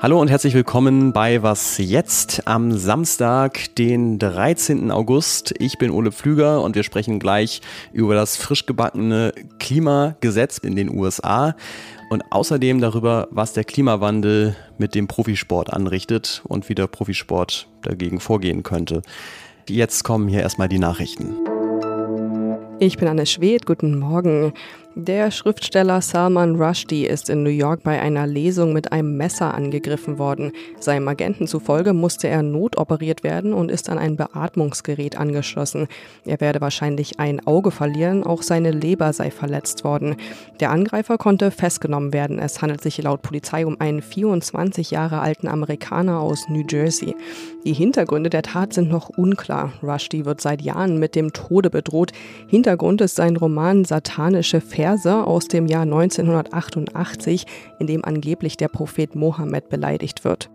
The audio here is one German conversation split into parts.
Hallo und herzlich willkommen bei Was jetzt am Samstag, den 13. August. Ich bin Ole Pflüger und wir sprechen gleich über das frisch gebackene Klimagesetz in den USA und außerdem darüber, was der Klimawandel mit dem Profisport anrichtet und wie der Profisport dagegen vorgehen könnte. Jetzt kommen hier erstmal die Nachrichten. Ich bin Anne Schwedt, guten Morgen. Der Schriftsteller Salman Rushdie ist in New York bei einer Lesung mit einem Messer angegriffen worden. Seinem Agenten zufolge musste er notoperiert werden und ist an ein Beatmungsgerät angeschlossen. Er werde wahrscheinlich ein Auge verlieren, auch seine Leber sei verletzt worden. Der Angreifer konnte festgenommen werden. Es handelt sich laut Polizei um einen 24 Jahre alten Amerikaner aus New Jersey. Die Hintergründe der Tat sind noch unklar. Rushdie wird seit Jahren mit dem Tode bedroht. Hintergrund ist sein Roman Satanische Verse Verse aus dem Jahr 1988, in dem angeblich der Prophet Mohammed beleidigt wird.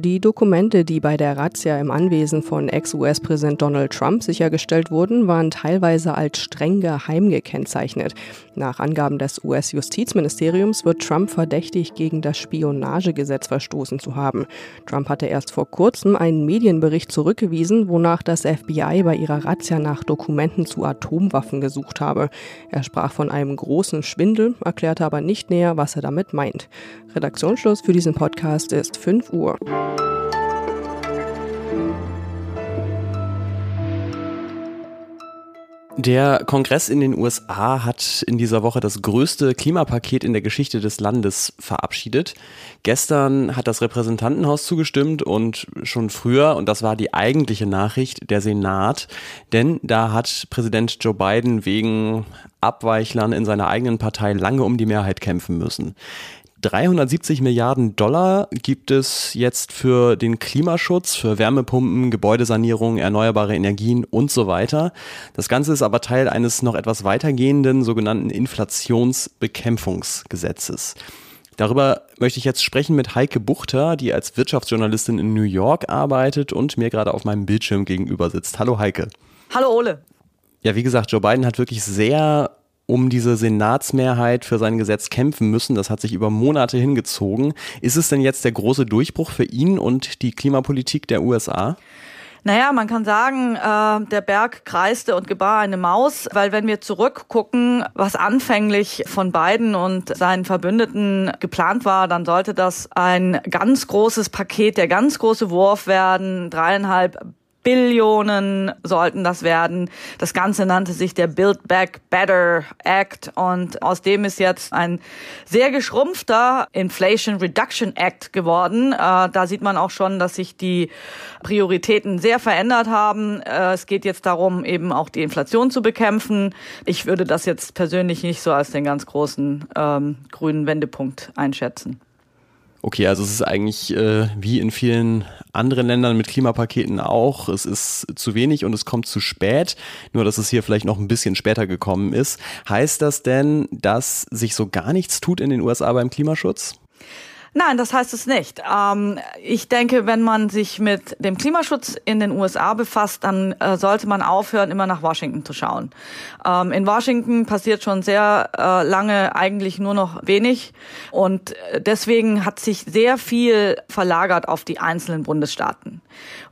Die Dokumente, die bei der Razzia im Anwesen von Ex-US-Präsident Donald Trump sichergestellt wurden, waren teilweise als streng geheim gekennzeichnet. Nach Angaben des US-Justizministeriums wird Trump verdächtig, gegen das Spionagegesetz verstoßen zu haben. Trump hatte erst vor kurzem einen Medienbericht zurückgewiesen, wonach das FBI bei ihrer Razzia nach Dokumenten zu Atomwaffen gesucht habe. Er sprach von einem großen Schwindel, erklärte aber nicht näher, was er damit meint. Redaktionsschluss für diesen Podcast ist 5 Uhr. Der Kongress in den USA hat in dieser Woche das größte Klimapaket in der Geschichte des Landes verabschiedet. Gestern hat das Repräsentantenhaus zugestimmt und schon früher, und das war die eigentliche Nachricht, der Senat, denn da hat Präsident Joe Biden wegen Abweichlern in seiner eigenen Partei lange um die Mehrheit kämpfen müssen. 370 Milliarden Dollar gibt es jetzt für den Klimaschutz, für Wärmepumpen, Gebäudesanierung, erneuerbare Energien und so weiter. Das Ganze ist aber Teil eines noch etwas weitergehenden sogenannten Inflationsbekämpfungsgesetzes. Darüber möchte ich jetzt sprechen mit Heike Buchter, die als Wirtschaftsjournalistin in New York arbeitet und mir gerade auf meinem Bildschirm gegenüber sitzt. Hallo Heike. Hallo Ole. Ja, wie gesagt, Joe Biden hat wirklich sehr um diese Senatsmehrheit für sein Gesetz kämpfen müssen. Das hat sich über Monate hingezogen. Ist es denn jetzt der große Durchbruch für ihn und die Klimapolitik der USA? Naja, man kann sagen, äh, der Berg kreiste und gebar eine Maus, weil wenn wir zurückgucken, was anfänglich von Biden und seinen Verbündeten geplant war, dann sollte das ein ganz großes Paket, der ganz große Wurf werden, dreieinhalb Billionen sollten das werden. Das Ganze nannte sich der Build Back Better Act und aus dem ist jetzt ein sehr geschrumpfter Inflation Reduction Act geworden. Äh, da sieht man auch schon, dass sich die Prioritäten sehr verändert haben. Äh, es geht jetzt darum, eben auch die Inflation zu bekämpfen. Ich würde das jetzt persönlich nicht so als den ganz großen ähm, grünen Wendepunkt einschätzen. Okay, also es ist eigentlich äh, wie in vielen anderen Ländern mit Klimapaketen auch. Es ist zu wenig und es kommt zu spät. Nur, dass es hier vielleicht noch ein bisschen später gekommen ist. Heißt das denn, dass sich so gar nichts tut in den USA beim Klimaschutz? Nein, das heißt es nicht. Ähm, ich denke, wenn man sich mit dem Klimaschutz in den USA befasst, dann äh, sollte man aufhören, immer nach Washington zu schauen. Ähm, in Washington passiert schon sehr äh, lange eigentlich nur noch wenig und äh, deswegen hat sich sehr viel verlagert auf die einzelnen Bundesstaaten.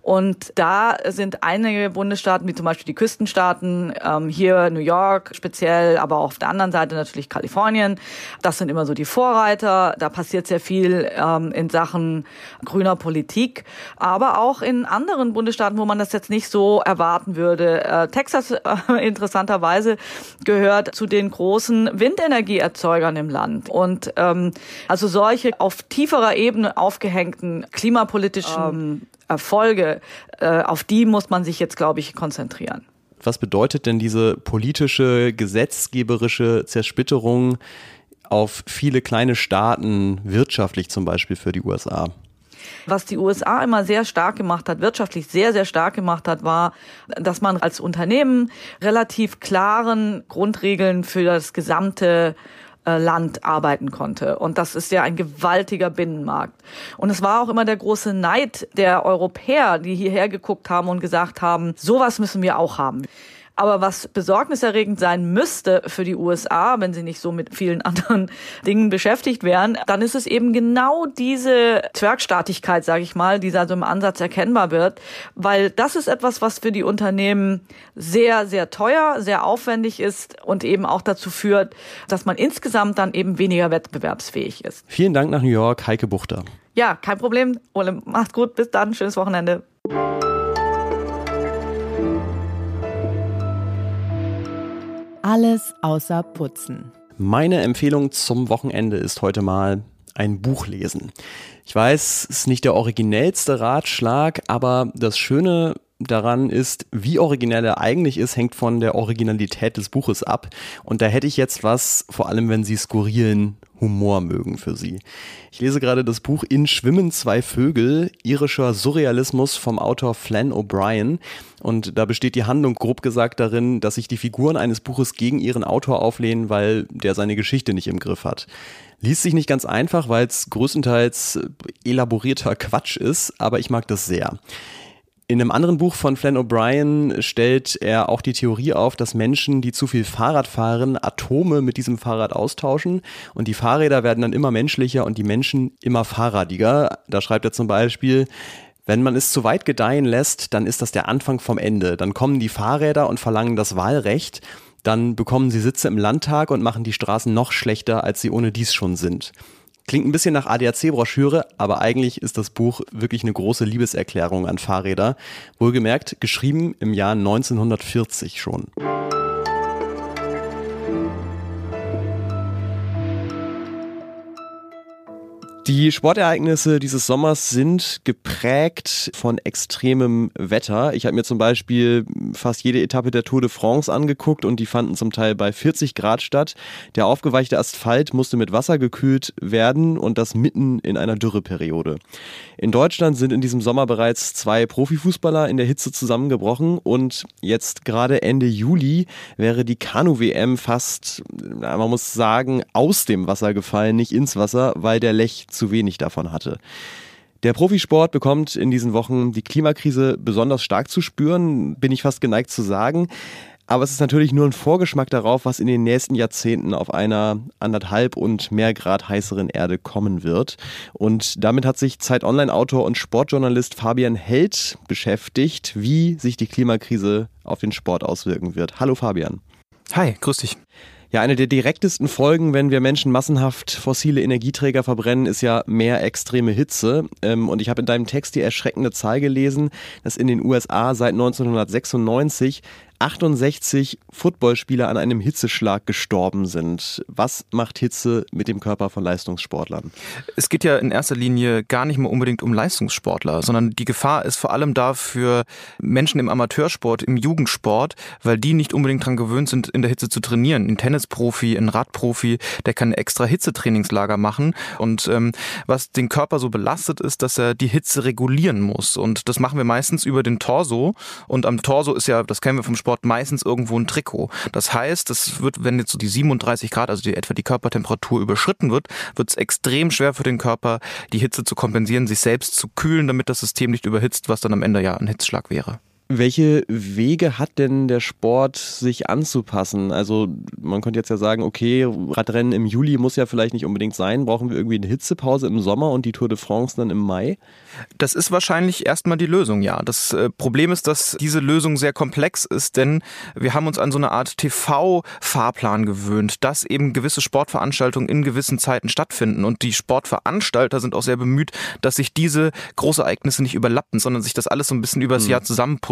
Und da sind einige Bundesstaaten, wie zum Beispiel die Küstenstaaten, ähm, hier New York speziell, aber auch auf der anderen Seite natürlich Kalifornien. Das sind immer so die Vorreiter. Da passiert sehr viel ähm, in Sachen grüner Politik, aber auch in anderen Bundesstaaten, wo man das jetzt nicht so erwarten würde. Äh, Texas äh, interessanterweise gehört zu den großen Windenergieerzeugern im Land. Und ähm, also solche auf tieferer Ebene aufgehängten klimapolitischen ähm, Erfolge, äh, auf die muss man sich jetzt, glaube ich, konzentrieren. Was bedeutet denn diese politische, gesetzgeberische Zersplitterung auf viele kleine Staaten, wirtschaftlich zum Beispiel für die USA? Was die USA immer sehr stark gemacht hat, wirtschaftlich sehr, sehr stark gemacht hat, war, dass man als Unternehmen relativ klaren Grundregeln für das gesamte äh, Land arbeiten konnte. Und das ist ja ein gewaltiger Binnenmarkt. Und es war auch immer der große Neid der Europäer, die hierher geguckt haben und gesagt haben, sowas müssen wir auch haben. Aber was besorgniserregend sein müsste für die USA, wenn sie nicht so mit vielen anderen Dingen beschäftigt wären, dann ist es eben genau diese Zwergstaatigkeit, sage ich mal, die da so im Ansatz erkennbar wird, weil das ist etwas, was für die Unternehmen sehr, sehr teuer, sehr aufwendig ist und eben auch dazu führt, dass man insgesamt dann eben weniger wettbewerbsfähig ist. Vielen Dank nach New York, Heike Buchter. Ja, kein Problem. Ole, macht's gut. Bis dann. Schönes Wochenende. Alles außer Putzen. Meine Empfehlung zum Wochenende ist heute mal ein Buch lesen. Ich weiß, es ist nicht der originellste Ratschlag, aber das Schöne daran ist, wie originell er eigentlich ist, hängt von der Originalität des Buches ab. Und da hätte ich jetzt was, vor allem wenn Sie skurrilen Humor mögen für Sie. Ich lese gerade das Buch In Schwimmen zwei Vögel, irischer Surrealismus vom Autor Flann O'Brien. Und da besteht die Handlung grob gesagt darin, dass sich die Figuren eines Buches gegen ihren Autor auflehnen, weil der seine Geschichte nicht im Griff hat. Liest sich nicht ganz einfach, weil es größtenteils elaborierter Quatsch ist, aber ich mag das sehr. In einem anderen Buch von Flann O'Brien stellt er auch die Theorie auf, dass Menschen, die zu viel Fahrrad fahren, Atome mit diesem Fahrrad austauschen und die Fahrräder werden dann immer menschlicher und die Menschen immer fahrradiger. Da schreibt er zum Beispiel, wenn man es zu weit gedeihen lässt, dann ist das der Anfang vom Ende. Dann kommen die Fahrräder und verlangen das Wahlrecht. Dann bekommen sie Sitze im Landtag und machen die Straßen noch schlechter, als sie ohne dies schon sind. Klingt ein bisschen nach ADAC-Broschüre, aber eigentlich ist das Buch wirklich eine große Liebeserklärung an Fahrräder. Wohlgemerkt, geschrieben im Jahr 1940 schon. Die Sportereignisse dieses Sommers sind geprägt von extremem Wetter. Ich habe mir zum Beispiel fast jede Etappe der Tour de France angeguckt und die fanden zum Teil bei 40 Grad statt. Der aufgeweichte Asphalt musste mit Wasser gekühlt werden und das mitten in einer Dürreperiode. In Deutschland sind in diesem Sommer bereits zwei Profifußballer in der Hitze zusammengebrochen und jetzt gerade Ende Juli wäre die Kanu-WM fast, man muss sagen, aus dem Wasser gefallen, nicht ins Wasser, weil der Lech zu wenig davon hatte. Der Profisport bekommt in diesen Wochen die Klimakrise besonders stark zu spüren, bin ich fast geneigt zu sagen. Aber es ist natürlich nur ein Vorgeschmack darauf, was in den nächsten Jahrzehnten auf einer anderthalb und mehr Grad heißeren Erde kommen wird. Und damit hat sich Zeit Online-Autor und Sportjournalist Fabian Held beschäftigt, wie sich die Klimakrise auf den Sport auswirken wird. Hallo Fabian. Hi, grüß dich. Ja, eine der direktesten Folgen, wenn wir Menschen massenhaft fossile Energieträger verbrennen, ist ja mehr extreme Hitze. Ähm, und ich habe in deinem Text die erschreckende Zahl gelesen, dass in den USA seit 1996 68 Footballspieler an einem Hitzeschlag gestorben sind. Was macht Hitze mit dem Körper von Leistungssportlern? Es geht ja in erster Linie gar nicht mehr unbedingt um Leistungssportler, sondern die Gefahr ist vor allem da für Menschen im Amateursport, im Jugendsport, weil die nicht unbedingt daran gewöhnt sind, in der Hitze zu trainieren. Ein Tennisprofi, ein Radprofi, der kann extra Hitzetrainingslager machen. Und ähm, was den Körper so belastet, ist, dass er die Hitze regulieren muss. Und das machen wir meistens über den Torso. Und am Torso ist ja, das kennen wir vom Sport, Sport meistens irgendwo ein Trikot. Das heißt, es wird, wenn jetzt so die 37 Grad, also die, etwa die Körpertemperatur überschritten wird, wird es extrem schwer für den Körper, die Hitze zu kompensieren, sich selbst zu kühlen, damit das System nicht überhitzt, was dann am Ende ja ein Hitzschlag wäre. Welche Wege hat denn der Sport, sich anzupassen? Also man könnte jetzt ja sagen, okay, Radrennen im Juli muss ja vielleicht nicht unbedingt sein. Brauchen wir irgendwie eine Hitzepause im Sommer und die Tour de France dann im Mai? Das ist wahrscheinlich erstmal die Lösung, ja. Das äh, Problem ist, dass diese Lösung sehr komplex ist, denn wir haben uns an so eine Art TV-Fahrplan gewöhnt, dass eben gewisse Sportveranstaltungen in gewissen Zeiten stattfinden. Und die Sportveranstalter sind auch sehr bemüht, dass sich diese Großereignisse nicht überlappen, sondern sich das alles so ein bisschen übers hm. Jahr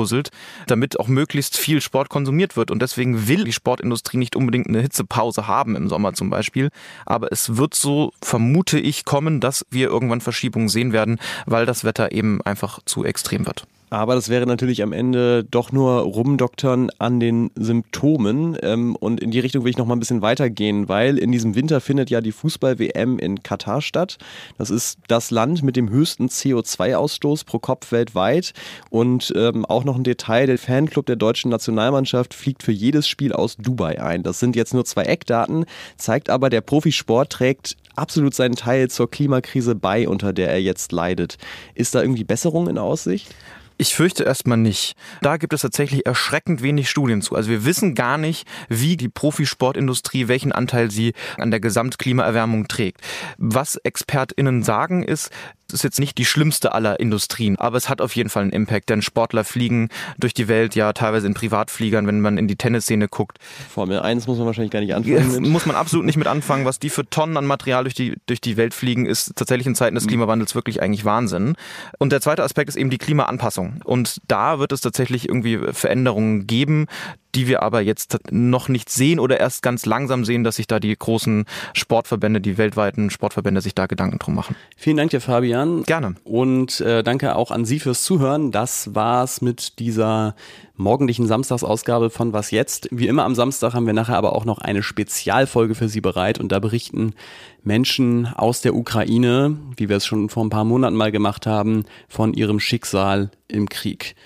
zusammenpuzzelt puzzelt, damit auch möglichst viel Sport konsumiert wird. Und deswegen will die Sportindustrie nicht unbedingt eine Hitzepause haben im Sommer zum Beispiel. Aber es wird so, vermute ich, kommen, dass wir irgendwann Verschiebungen sehen werden, weil das Wetter eben einfach zu extrem wird. Aber das wäre natürlich am Ende doch nur rumdoktern an den Symptomen. Ähm, und in die Richtung will ich noch mal ein bisschen weitergehen, weil in diesem Winter findet ja die Fußball-WM in Katar statt. Das ist das Land mit dem höchsten CO2-Ausstoß pro Kopf weltweit. Und ähm, auch noch ein Detail, der Fanclub der deutschen Nationalmannschaft fliegt für jedes Spiel aus Dubai ein. Das sind jetzt nur zwei Eckdaten, zeigt aber, der Profisport trägt absolut seinen Teil zur Klimakrise bei, unter der er jetzt leidet. Ist da irgendwie Besserung in Aussicht? Ich fürchte erstmal nicht. Da gibt es tatsächlich erschreckend wenig Studien zu. Also wir wissen gar nicht, wie die Profisportindustrie, welchen Anteil sie an der Gesamtklimaerwärmung trägt. Was ExpertInnen sagen ist, ist jetzt nicht die schlimmste aller Industrien, aber es hat auf jeden Fall einen Impact, denn Sportler fliegen durch die Welt, ja teilweise in Privatfliegern, wenn man in die Tennisszene guckt. Formel 1 muss man wahrscheinlich gar nicht anfangen. Muss man absolut nicht mit anfangen. Was die für Tonnen an Material durch die, durch die Welt fliegen, ist tatsächlich in Zeiten des mhm. Klimawandels wirklich eigentlich Wahnsinn. Und der zweite Aspekt ist eben die Klimaanpassung. Und da wird es tatsächlich irgendwie Veränderungen geben, die wir aber jetzt noch nicht sehen oder erst ganz langsam sehen, dass sich da die großen Sportverbände, die weltweiten Sportverbände sich da Gedanken drum machen. Vielen Dank dir, Fabian. Gerne. Und äh, danke auch an Sie fürs Zuhören. Das war's mit dieser morgendlichen Samstagsausgabe von Was jetzt. Wie immer am Samstag haben wir nachher aber auch noch eine Spezialfolge für Sie bereit und da berichten Menschen aus der Ukraine, wie wir es schon vor ein paar Monaten mal gemacht haben, von ihrem Schicksal im Krieg.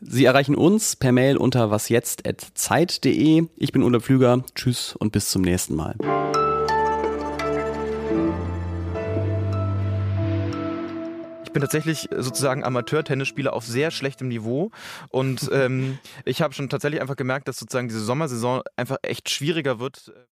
Sie erreichen uns per Mail unter wasjetzt.zeit.de. Ich bin Ulla Pflüger. Tschüss und bis zum nächsten Mal. Ich bin tatsächlich sozusagen Amateur-Tennisspieler auf sehr schlechtem Niveau und ähm, ich habe schon tatsächlich einfach gemerkt, dass sozusagen diese Sommersaison einfach echt schwieriger wird.